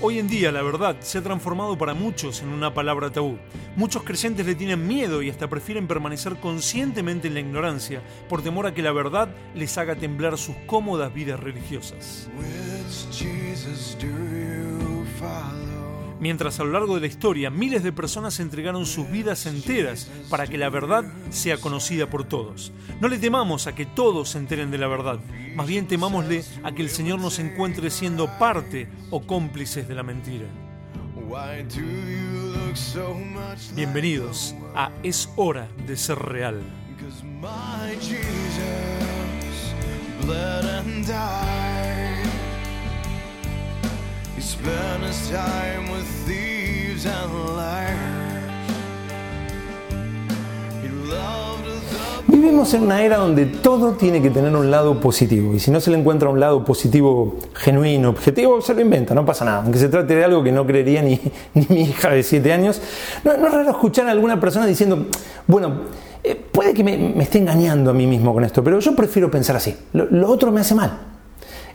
Hoy en día la verdad se ha transformado para muchos en una palabra tabú. Muchos creyentes le tienen miedo y hasta prefieren permanecer conscientemente en la ignorancia por temor a que la verdad les haga temblar sus cómodas vidas religiosas. Mientras a lo largo de la historia miles de personas entregaron sus vidas enteras para que la verdad sea conocida por todos. No le temamos a que todos se enteren de la verdad, más bien temámosle a que el Señor nos encuentre siendo parte o cómplices de la mentira. Bienvenidos a Es hora de ser real. Vivimos en una era donde todo tiene que tener un lado positivo y si no se le encuentra un lado positivo genuino, objetivo, se lo inventa, no pasa nada. Aunque se trate de algo que no creería ni, mi hija de 7 años, no, es raro escuchar a alguna persona diciendo, bueno, eh, puede que me, esté engañando a mí mismo con esto, pero yo prefiero pensar así, lo otro me hace mal.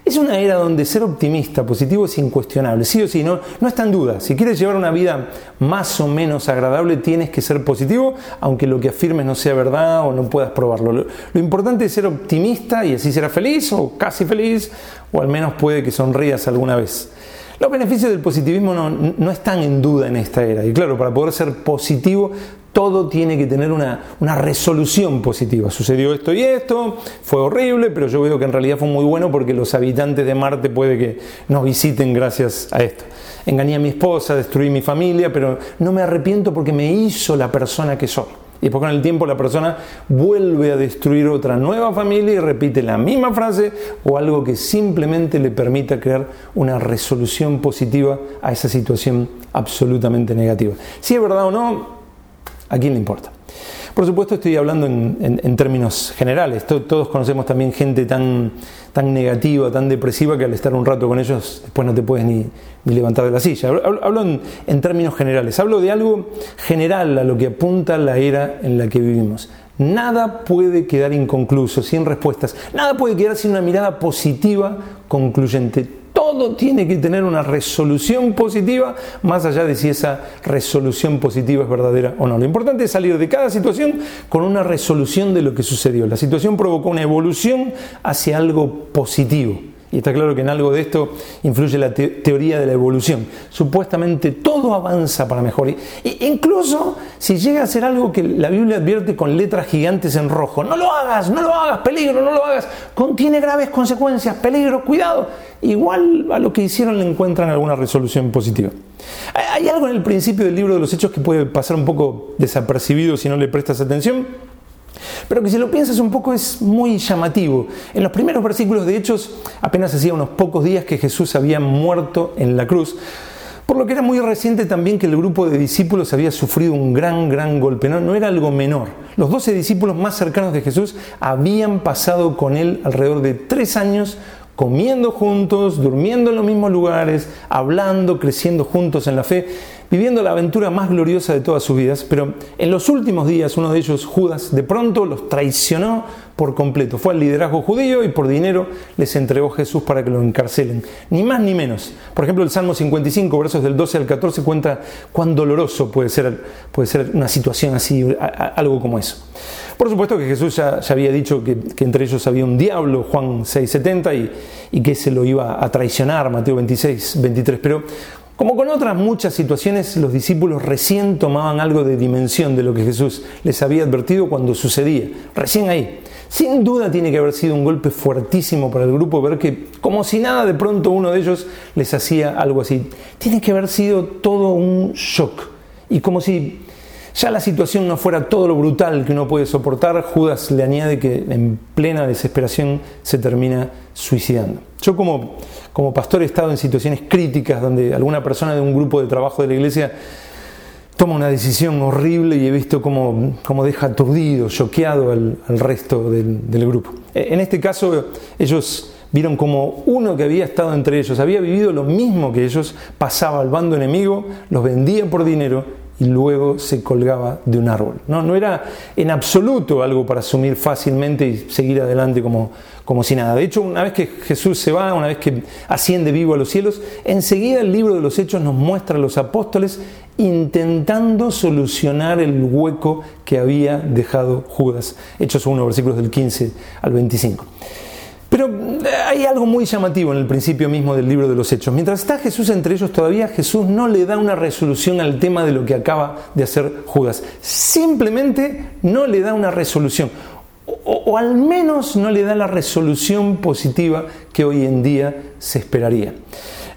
Es una era donde ser optimista, positivo es incuestionable, sí o sí, no, no está en duda. Si quieres llevar una vida más o menos agradable, tienes que ser positivo, aunque lo que afirmes no sea verdad o no puedas probarlo. Lo, importante es ser optimista y así serás feliz o casi feliz, o al menos puede que sonrías alguna vez. Los beneficios del positivismo no, no, están en duda en esta era. Y claro, para poder ser positivo todo tiene que tener una, resolución positiva. Sucedió esto y esto, fue horrible, pero yo veo que en realidad fue muy bueno porque los habitantes de Marte puede que nos visiten gracias a esto. Engañé a mi esposa, destruí mi familia, pero no me arrepiento porque me hizo la persona que soy. Y después con el tiempo la persona vuelve a destruir otra nueva familia y repite la misma frase o algo que simplemente le permita crear una resolución positiva a esa situación absolutamente negativa. Si es verdad o no, ¿A quién le importa? Por supuesto estoy hablando en, términos generales. Todos conocemos también gente tan, tan negativa, tan depresiva, que al estar un rato con ellos después no te puedes ni, levantar de la silla. Hablo, en, términos generales. Hablo de algo general a lo que apunta la era en la que vivimos. Nada puede quedar inconcluso, sin respuestas. Nada puede quedar sin una mirada positiva, concluyente todo tiene que tener una resolución positiva, más allá de si esa resolución positiva es verdadera o no. Lo importante es salir de cada situación con una resolución de lo que sucedió. La situación provocó una evolución hacia algo positivo. Y está claro que en algo de esto influye la teoría de la evolución. Supuestamente todo avanza para mejor. E incluso si llega a ser algo que la Biblia advierte con letras gigantes en rojo, no lo hagas, no lo hagas, peligro, no lo hagas, contiene graves consecuencias, peligro, cuidado. Igual a lo que hicieron le encuentran alguna resolución positiva. Hay algo en el principio del libro de los Hechos que puede pasar un poco desapercibido si no le prestas atención pero que si lo piensas un poco es muy llamativo. En los primeros versículos de Hechos, apenas hacía unos pocos días que Jesús había muerto en la cruz, por lo que era muy reciente también que el grupo de discípulos había sufrido un gran, gran golpe, no, no era algo menor. Los doce discípulos más cercanos de Jesús habían pasado con él alrededor de tres años comiendo juntos, durmiendo en los mismos lugares, hablando, creciendo juntos en la fe viviendo la aventura más gloriosa de todas sus vidas, pero en los últimos días uno de ellos, Judas, de pronto los traicionó por completo. Fue al liderazgo judío y por dinero les entregó Jesús para que lo encarcelen. Ni más ni menos. Por ejemplo, el Salmo 55, versos del 12 al 14, cuenta cuán doloroso puede ser, puede ser una situación así, algo como eso. Por supuesto que Jesús ya, había dicho que, entre ellos había un diablo, Juan 6.70, y, y que se lo iba a traicionar, Mateo 26, 23. Pero como con otras muchas situaciones, los discípulos recién tomaban algo de dimensión de lo que Jesús les había advertido cuando sucedía, recién ahí. Sin duda tiene que haber sido un golpe fuertísimo para el grupo ver que como si nada de pronto uno de ellos les hacía algo así. Tiene que haber sido todo un shock. Y como si ya la situación no fuera todo lo brutal que uno puede soportar, Judas le añade que en plena desesperación se termina suicidando. Yo como, como pastor he estado en situaciones críticas donde alguna persona de un grupo de trabajo de la iglesia toma una decisión horrible y he visto cómo, deja aturdido, choqueado al, resto del, del, grupo. E, en este caso ellos vieron como uno que había estado entre ellos, había vivido lo mismo que ellos, pasaba al bando enemigo, los vendía por dinero y luego se colgaba de un árbol. No, no era en absoluto algo para asumir fácilmente y seguir adelante como, como si nada. De hecho, una vez que Jesús se va, una vez que asciende vivo a los cielos, enseguida el libro de los Hechos nos muestra a los apóstoles intentando solucionar el hueco que había dejado Judas. Hechos 1, versículos del 15 al 25. Pero eh, hay algo muy llamativo en el principio mismo del libro de los Hechos. Mientras está Jesús entre ellos, todavía Jesús no le da una resolución al tema de lo que acaba de hacer Judas. Simplemente no le da una resolución. O, o al menos no le da la resolución positiva que hoy en día se esperaría.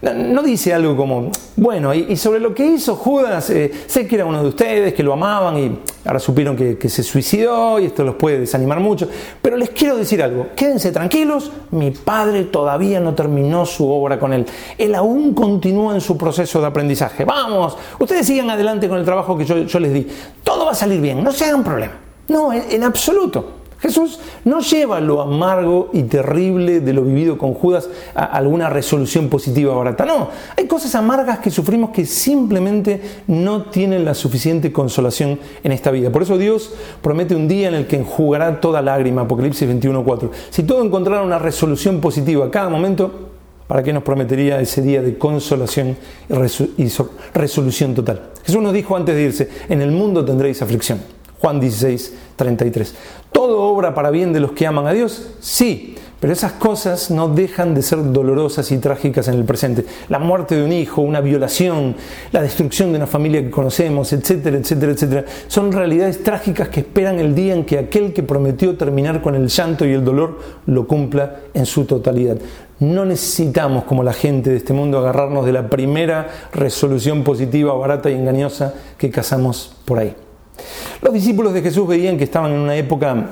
No dice algo como, bueno, y, sobre lo que hizo Judas, eh, sé que era uno de ustedes, que lo amaban y ahora supieron que, se suicidó y esto los puede desanimar mucho, pero les quiero decir algo, quédense tranquilos, mi padre todavía no terminó su obra con él, él aún continúa en su proceso de aprendizaje, vamos, ustedes sigan adelante con el trabajo que yo, les di, todo va a salir bien, no se hagan problema, no, en absoluto. Jesús no lleva lo amargo y terrible de lo vivido con Judas a alguna resolución positiva barata. No, hay cosas amargas que sufrimos que simplemente no tienen la suficiente consolación en esta vida. Por eso Dios promete un día en el que enjugará toda lágrima, Apocalipsis 21.4. Si todo encontrara una resolución positiva a cada momento, ¿para qué nos prometería ese día de consolación y resolución total? Jesús nos dijo antes de irse, en el mundo tendréis aflicción. Juan 16, 33. ¿Todo obra para bien de los que aman a Dios? Sí, pero esas cosas no dejan de ser dolorosas y trágicas en el presente. La muerte de un hijo, una violación, la destrucción de una familia que conocemos, etcétera, etcétera, etcétera, son realidades trágicas que esperan el día en que aquel que prometió terminar con el llanto y el dolor lo cumpla en su totalidad. No necesitamos, como la gente de este mundo, agarrarnos de la primera resolución positiva, barata y engañosa que cazamos por ahí. Los discípulos de Jesús veían que estaban en una época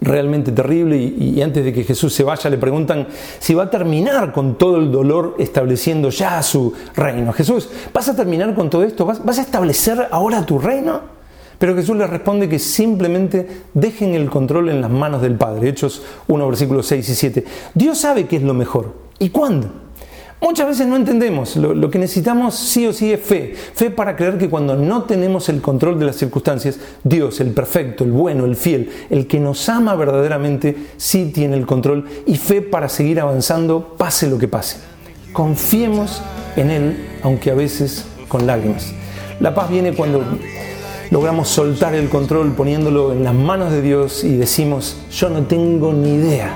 realmente terrible y, antes de que Jesús se vaya le preguntan si va a terminar con todo el dolor estableciendo ya su reino. Jesús, ¿vas a terminar con todo esto? ¿Vas, a establecer ahora tu reino? Pero Jesús les responde que simplemente dejen el control en las manos del Padre. Hechos 1, versículos 6 y 7. Dios sabe qué es lo mejor. ¿Y cuándo? Muchas veces no entendemos, lo, que necesitamos sí o sí es fe, fe para creer que cuando no tenemos el control de las circunstancias, Dios, el perfecto, el bueno, el fiel, el que nos ama verdaderamente, sí tiene el control y fe para seguir avanzando pase lo que pase. Confiemos en Él, aunque a veces con lágrimas. La paz viene cuando logramos soltar el control poniéndolo en las manos de Dios y decimos, yo no tengo ni idea,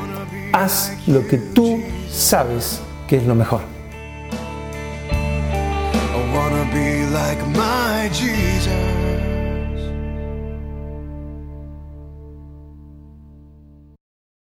haz lo que tú sabes que es lo mejor. like my Jesus.